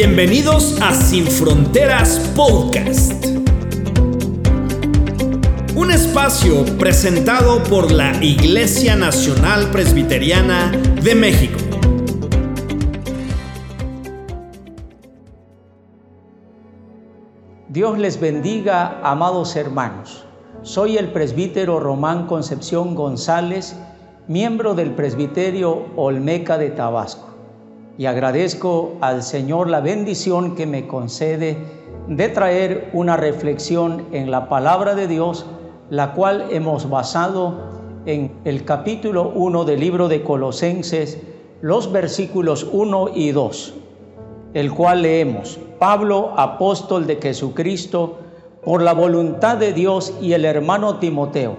Bienvenidos a Sin Fronteras Podcast. Un espacio presentado por la Iglesia Nacional Presbiteriana de México. Dios les bendiga, amados hermanos. Soy el presbítero Román Concepción González, miembro del presbiterio Olmeca de Tabasco y agradezco al Señor la bendición que me concede de traer una reflexión en la palabra de Dios, la cual hemos basado en el capítulo 1 del libro de Colosenses, los versículos 1 y 2, el cual leemos, Pablo, apóstol de Jesucristo, por la voluntad de Dios y el hermano Timoteo,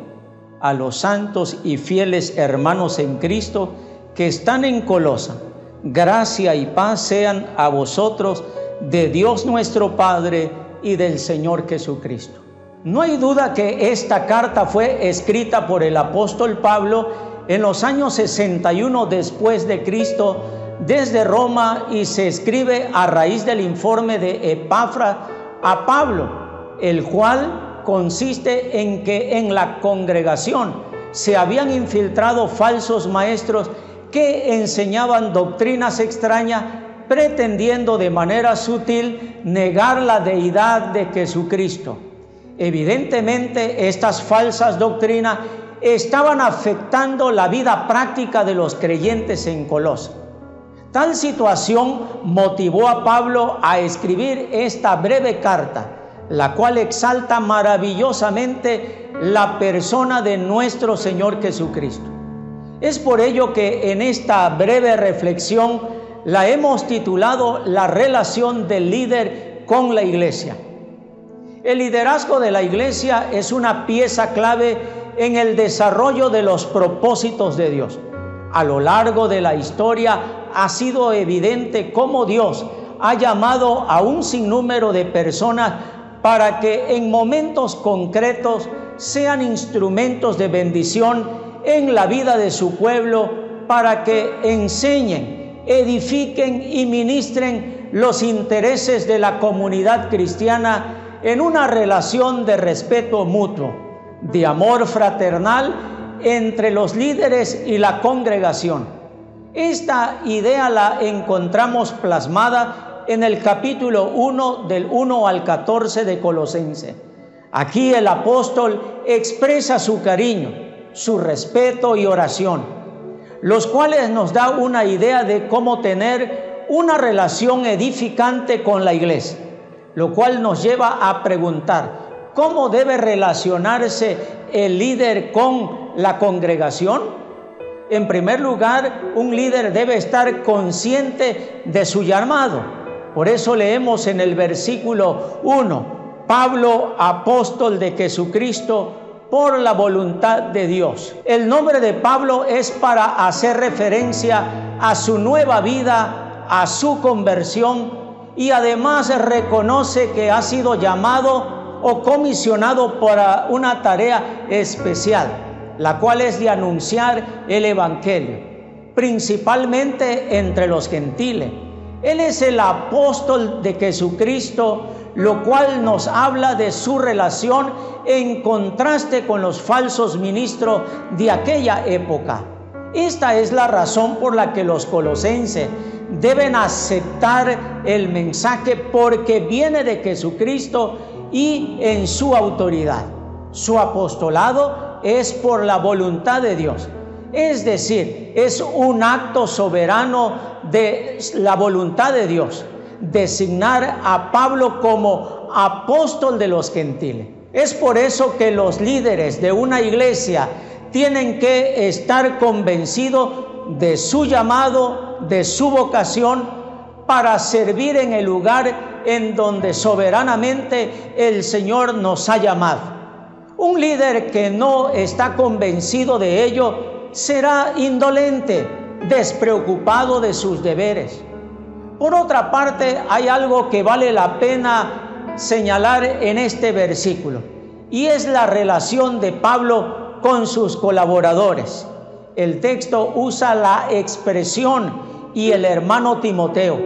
a los santos y fieles hermanos en Cristo que están en Colosa gracia y paz sean a vosotros de Dios nuestro Padre y del Señor Jesucristo. No hay duda que esta carta fue escrita por el apóstol Pablo en los años 61 después de Cristo desde Roma y se escribe a raíz del informe de Epafra a Pablo, el cual consiste en que en la congregación se habían infiltrado falsos maestros que enseñaban doctrinas extrañas pretendiendo de manera sutil negar la deidad de Jesucristo. Evidentemente estas falsas doctrinas estaban afectando la vida práctica de los creyentes en Colosa. Tal situación motivó a Pablo a escribir esta breve carta, la cual exalta maravillosamente la persona de nuestro Señor Jesucristo. Es por ello que en esta breve reflexión la hemos titulado La relación del líder con la iglesia. El liderazgo de la iglesia es una pieza clave en el desarrollo de los propósitos de Dios. A lo largo de la historia ha sido evidente cómo Dios ha llamado a un sinnúmero de personas para que en momentos concretos sean instrumentos de bendición en la vida de su pueblo para que enseñen, edifiquen y ministren los intereses de la comunidad cristiana en una relación de respeto mutuo, de amor fraternal entre los líderes y la congregación. Esta idea la encontramos plasmada en el capítulo 1 del 1 al 14 de Colosense. Aquí el apóstol expresa su cariño, su respeto y oración, los cuales nos da una idea de cómo tener una relación edificante con la iglesia, lo cual nos lleva a preguntar, ¿cómo debe relacionarse el líder con la congregación? En primer lugar, un líder debe estar consciente de su llamado. Por eso leemos en el versículo 1, Pablo, apóstol de Jesucristo, por la voluntad de Dios. El nombre de Pablo es para hacer referencia a su nueva vida, a su conversión y además reconoce que ha sido llamado o comisionado para una tarea especial, la cual es de anunciar el Evangelio, principalmente entre los gentiles. Él es el apóstol de Jesucristo lo cual nos habla de su relación en contraste con los falsos ministros de aquella época. Esta es la razón por la que los colosenses deben aceptar el mensaje porque viene de Jesucristo y en su autoridad. Su apostolado es por la voluntad de Dios. Es decir, es un acto soberano de la voluntad de Dios designar a Pablo como apóstol de los gentiles. Es por eso que los líderes de una iglesia tienen que estar convencidos de su llamado, de su vocación, para servir en el lugar en donde soberanamente el Señor nos ha llamado. Un líder que no está convencido de ello será indolente, despreocupado de sus deberes. Por otra parte, hay algo que vale la pena señalar en este versículo, y es la relación de Pablo con sus colaboradores. El texto usa la expresión y el hermano Timoteo.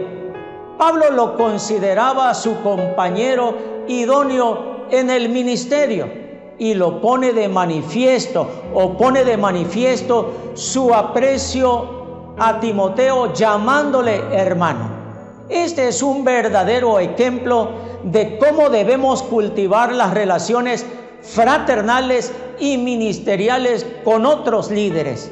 Pablo lo consideraba su compañero idóneo en el ministerio y lo pone de manifiesto o pone de manifiesto su aprecio a Timoteo llamándole hermano. Este es un verdadero ejemplo de cómo debemos cultivar las relaciones fraternales y ministeriales con otros líderes.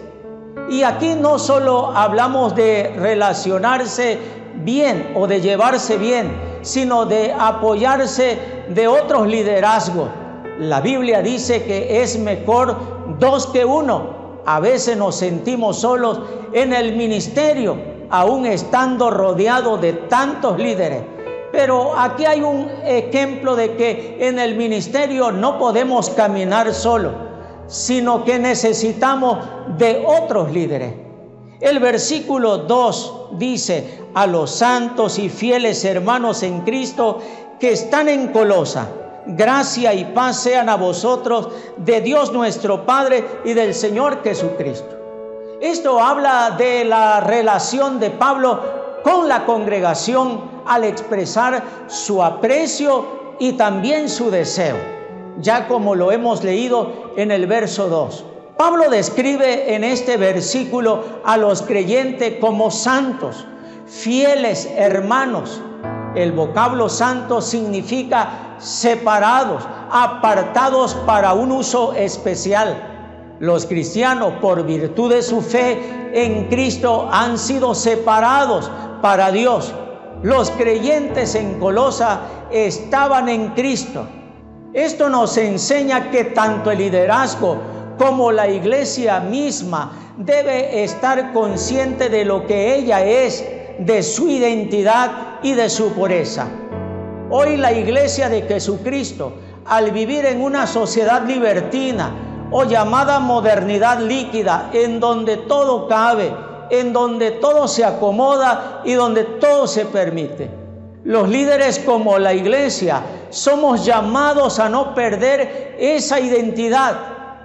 Y aquí no solo hablamos de relacionarse bien o de llevarse bien, sino de apoyarse de otros liderazgos. La Biblia dice que es mejor dos que uno. A veces nos sentimos solos en el ministerio, aún estando rodeado de tantos líderes. Pero aquí hay un ejemplo de que en el ministerio no podemos caminar solo, sino que necesitamos de otros líderes. El versículo 2 dice, a los santos y fieles hermanos en Cristo que están en Colosa, gracia y paz sean a vosotros de Dios nuestro Padre y del Señor Jesucristo. Esto habla de la relación de Pablo con la congregación al expresar su aprecio y también su deseo, ya como lo hemos leído en el verso 2. Pablo describe en este versículo a los creyentes como santos, fieles hermanos. El vocablo santo significa separados, apartados para un uso especial. Los cristianos, por virtud de su fe en Cristo, han sido separados para Dios. Los creyentes en Colosa estaban en Cristo. Esto nos enseña que tanto el liderazgo como la iglesia misma debe estar consciente de lo que ella es, de su identidad y de su pureza. Hoy la iglesia de Jesucristo, al vivir en una sociedad libertina o llamada modernidad líquida, en donde todo cabe, en donde todo se acomoda y donde todo se permite. Los líderes como la iglesia somos llamados a no perder esa identidad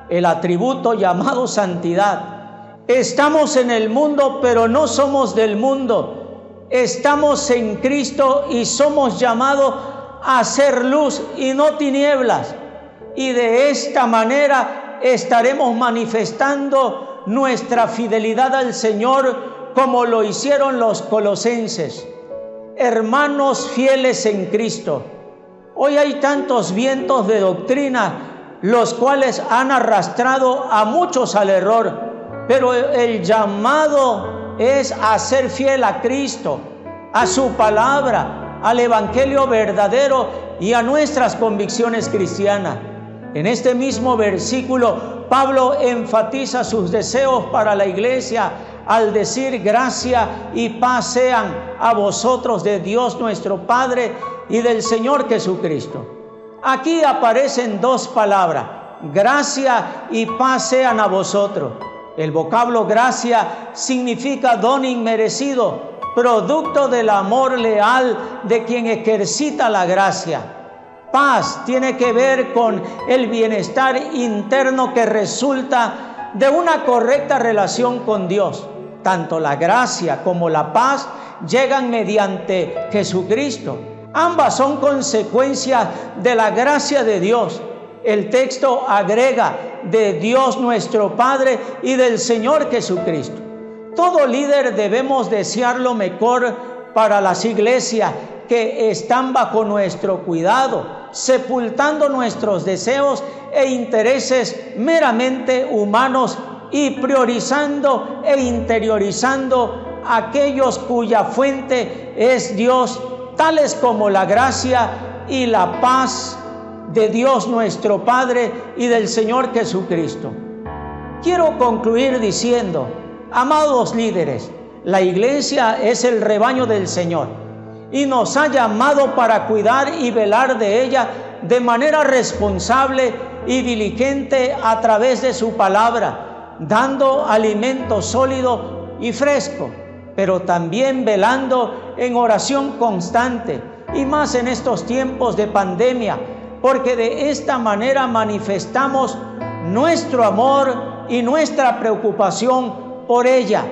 el atributo llamado santidad. Estamos en el mundo, pero no somos del mundo. Estamos en Cristo y somos llamados a ser luz y no tinieblas. Y de esta manera estaremos manifestando nuestra fidelidad al Señor como lo hicieron los colosenses. Hermanos fieles en Cristo. Hoy hay tantos vientos de doctrina los cuales han arrastrado a muchos al error. Pero el llamado es a ser fiel a Cristo, a su palabra, al Evangelio verdadero y a nuestras convicciones cristianas. En este mismo versículo, Pablo enfatiza sus deseos para la iglesia al decir gracia y paz sean a vosotros de Dios nuestro Padre y del Señor Jesucristo. Aquí aparecen dos palabras, gracia y paz sean a vosotros. El vocablo gracia significa don inmerecido, producto del amor leal de quien ejercita la gracia. Paz tiene que ver con el bienestar interno que resulta de una correcta relación con Dios. Tanto la gracia como la paz llegan mediante Jesucristo. Ambas son consecuencias de la gracia de Dios. El texto agrega de Dios nuestro Padre y del Señor Jesucristo. Todo líder debemos desear lo mejor para las iglesias que están bajo nuestro cuidado, sepultando nuestros deseos e intereses meramente humanos y priorizando e interiorizando aquellos cuya fuente es Dios tales como la gracia y la paz de Dios nuestro Padre y del Señor Jesucristo. Quiero concluir diciendo, amados líderes, la iglesia es el rebaño del Señor y nos ha llamado para cuidar y velar de ella de manera responsable y diligente a través de su palabra, dando alimento sólido y fresco pero también velando en oración constante y más en estos tiempos de pandemia, porque de esta manera manifestamos nuestro amor y nuestra preocupación por ella.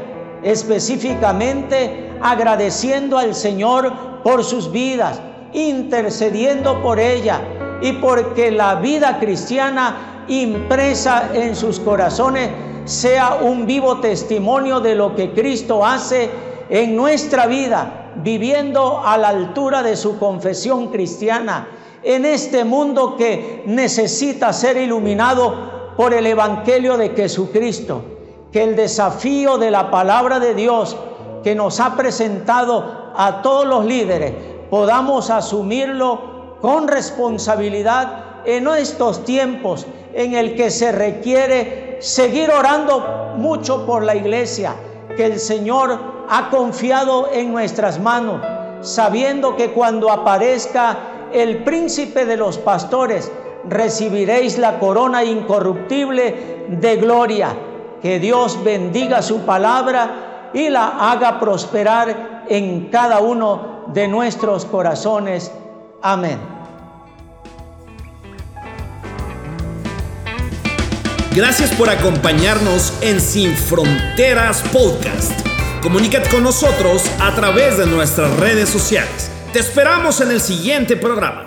específicamente agradeciendo al Señor por sus vidas, intercediendo por ella y porque la vida cristiana impresa en sus corazones sea un vivo testimonio de lo que Cristo hace en nuestra vida, viviendo a la altura de su confesión cristiana, en este mundo que necesita ser iluminado por el Evangelio de Jesucristo. Que el desafío de la palabra de Dios que nos ha presentado a todos los líderes podamos asumirlo con responsabilidad en estos tiempos en el que se requiere seguir orando mucho por la iglesia, que el Señor ha confiado en nuestras manos, sabiendo que cuando aparezca el príncipe de los pastores, recibiréis la corona incorruptible de gloria. Que Dios bendiga su palabra y la haga prosperar en cada uno de nuestros corazones. Amén. Gracias por acompañarnos en Sin Fronteras Podcast. Comunícate con nosotros a través de nuestras redes sociales. Te esperamos en el siguiente programa.